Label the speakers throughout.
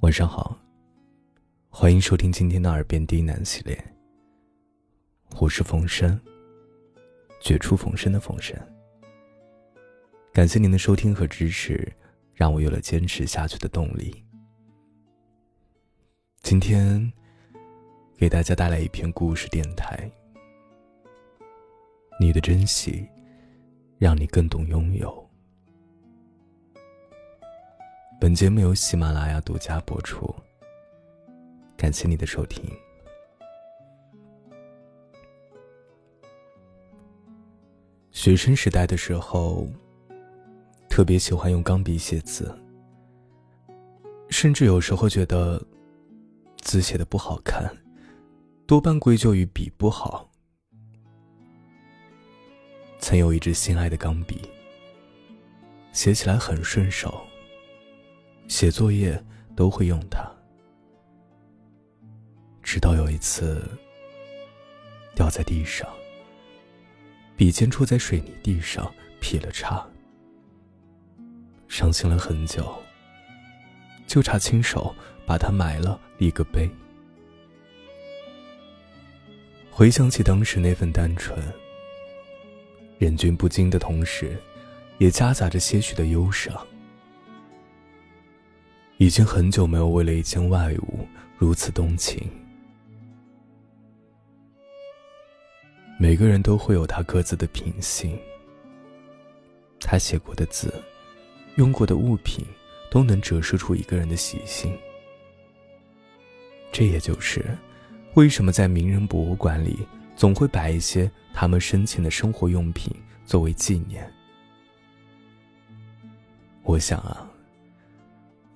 Speaker 1: 晚上好，欢迎收听今天的耳边低喃系列。我是冯生，绝处逢生的冯生。感谢您的收听和支持，让我有了坚持下去的动力。今天给大家带来一篇故事电台。你的珍惜，让你更懂拥有。本节目由喜马拉雅独家播出，感谢你的收听。学生时代的时候，特别喜欢用钢笔写字，甚至有时候觉得字写的不好看，多半归咎于笔不好。曾有一支心爱的钢笔，写起来很顺手。写作业都会用它，直到有一次掉在地上，笔尖戳在水泥地上劈了叉，伤心了很久，就差亲手把它埋了立个碑。回想起当时那份单纯，忍俊不禁的同时，也夹杂着些许的忧伤。已经很久没有为了一件外物如此动情。每个人都会有他各自的品性，他写过的字，用过的物品，都能折射出一个人的习性。这也就是为什么在名人博物馆里总会摆一些他们生前的生活用品作为纪念。我想啊。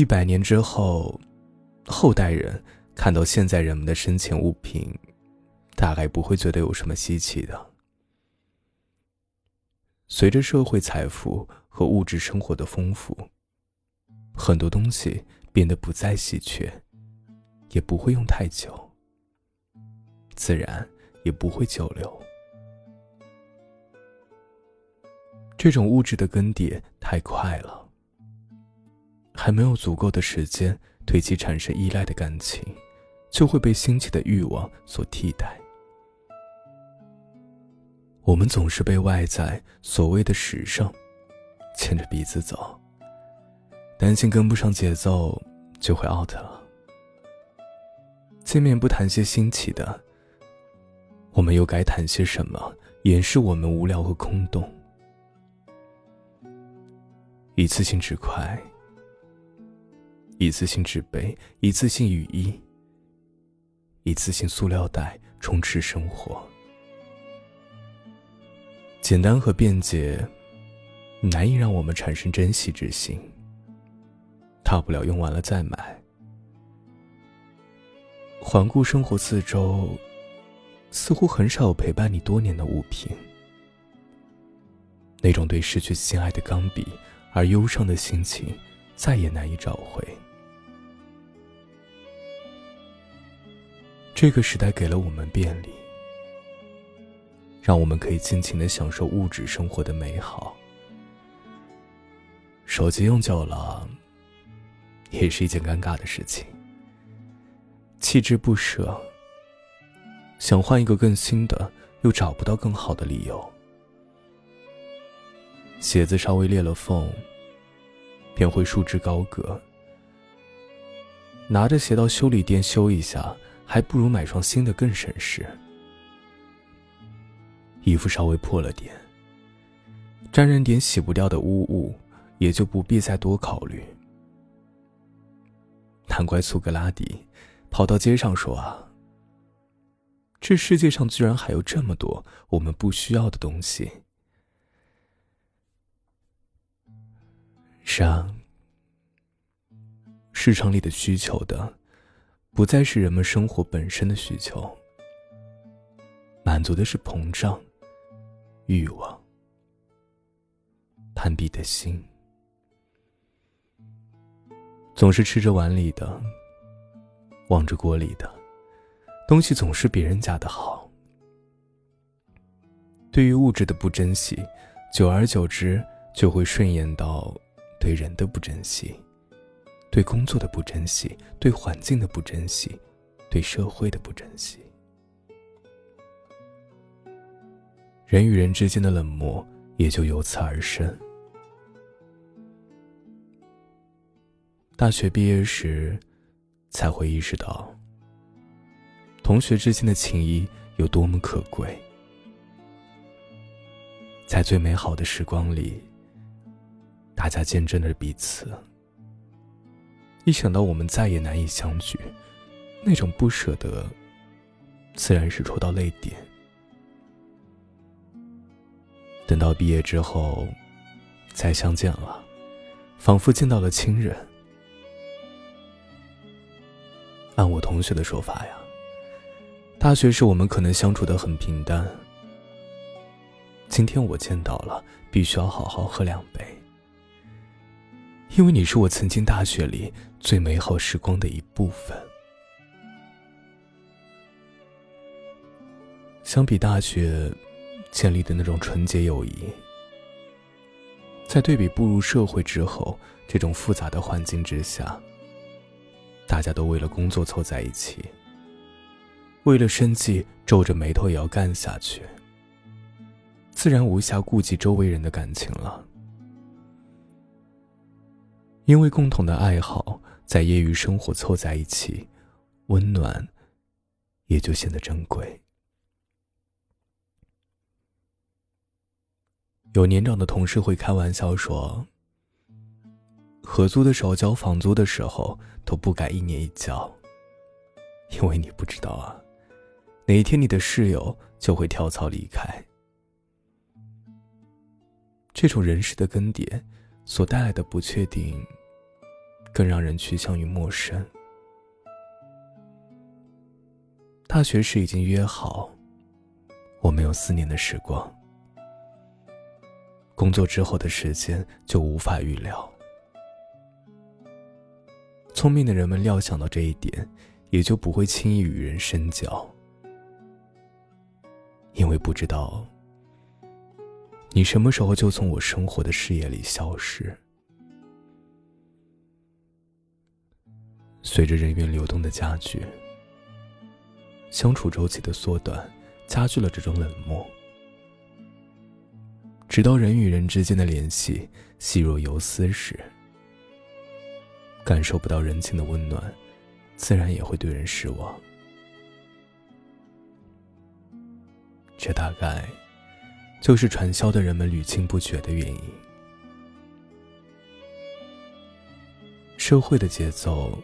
Speaker 1: 一百年之后，后代人看到现在人们的生前物品，大概不会觉得有什么稀奇的。随着社会财富和物质生活的丰富，很多东西变得不再稀缺，也不会用太久，自然也不会久留。这种物质的更迭太快了。还没有足够的时间对其产生依赖的感情，就会被兴起的欲望所替代。我们总是被外在所谓的时尚牵着鼻子走，担心跟不上节奏就会 out 了。见面不谈些新奇的，我们又该谈些什么掩饰我们无聊和空洞？一次性纸块。一次性纸杯，一次性雨衣，一次性塑料袋充斥生活。简单和便捷，难以让我们产生珍惜之心。大不了用完了再买。环顾生活四周，似乎很少有陪伴你多年的物品。那种对失去心爱的钢笔而忧伤的心情，再也难以找回。这个时代给了我们便利，让我们可以尽情的享受物质生活的美好。手机用久了，也是一件尴尬的事情。弃之不舍，想换一个更新的，又找不到更好的理由。鞋子稍微裂了缝，便会束之高阁，拿着鞋到修理店修一下。还不如买双新的更省事。衣服稍微破了点，沾染点洗不掉的污物，也就不必再多考虑。难怪苏格拉底跑到街上说啊：“这世界上居然还有这么多我们不需要的东西。”是啊，市场里的需求的。不再是人们生活本身的需求，满足的是膨胀、欲望、攀比的心。总是吃着碗里的，望着锅里的，东西总是别人家的好。对于物质的不珍惜，久而久之就会顺延到对人的不珍惜，对工作的不珍惜，对环境的不珍惜，对社会的不珍惜。人与人之间的冷漠也就由此而生。大学毕业时，才会意识到，同学之间的情谊有多么可贵。在最美好的时光里，大家见证着彼此。一想到我们再也难以相聚，那种不舍得，自然是戳到泪点。等到毕业之后，再相见了，仿佛见到了亲人。按我同学的说法呀，大学时我们可能相处的很平淡。今天我见到了，必须要好好喝两杯，因为你是我曾经大学里最美好时光的一部分。相比大学。建立的那种纯洁友谊，在对比步入社会之后这种复杂的环境之下，大家都为了工作凑在一起，为了生计皱着眉头也要干下去，自然无暇顾及周围人的感情了。因为共同的爱好，在业余生活凑在一起，温暖也就显得珍贵。有年长的同事会开玩笑说：“合租的时候交房租的时候都不敢一年一交，因为你不知道啊，哪一天你的室友就会跳槽离开。这种人事的更迭所带来的不确定，更让人趋向于陌生。大学时已经约好，我们有四年的时光。”工作之后的时间就无法预料。聪明的人们料想到这一点，也就不会轻易与人深交，因为不知道你什么时候就从我生活的视野里消失。随着人员流动的加剧，相处周期的缩短，加剧了这种冷漠。直到人与人之间的联系细若游丝时，感受不到人情的温暖，自然也会对人失望。这大概就是传销的人们屡禁不绝的原因。社会的节奏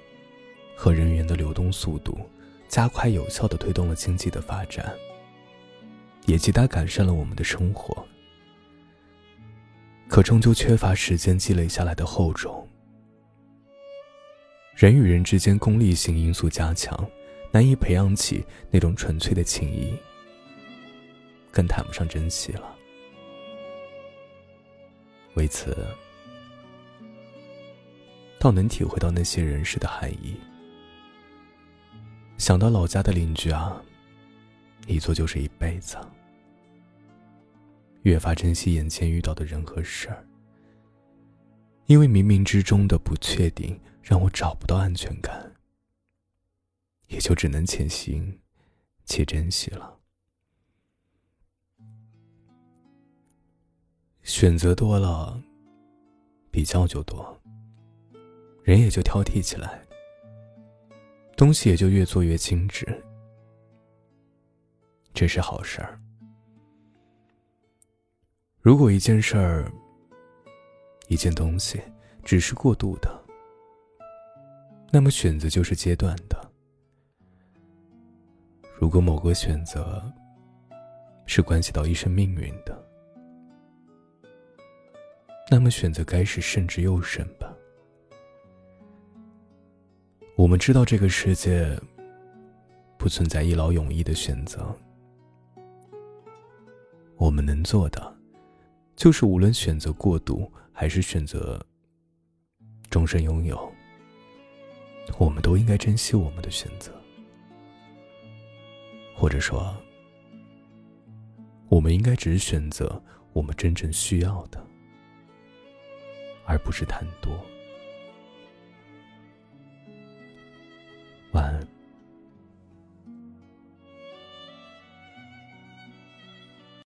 Speaker 1: 和人员的流动速度，加快有效的推动了经济的发展，也极大改善了我们的生活。可终究缺乏时间积累下来的厚重。人与人之间功利性因素加强，难以培养起那种纯粹的情谊，更谈不上珍惜了。为此，倒能体会到那些人世的含义。想到老家的邻居啊，一坐就是一辈子。越发珍惜眼前遇到的人和事儿，因为冥冥之中的不确定让我找不到安全感，也就只能且行且珍惜了。选择多了，比较就多，人也就挑剔起来，东西也就越做越精致，这是好事儿。如果一件事儿、一件东西只是过渡的，那么选择就是阶段的；如果某个选择是关系到一生命运的，那么选择该是慎之又慎吧。我们知道这个世界不存在一劳永逸的选择，我们能做的。就是无论选择过度，还是选择终身拥有，我们都应该珍惜我们的选择，或者说，我们应该只选择我们真正需要的，而不是贪多。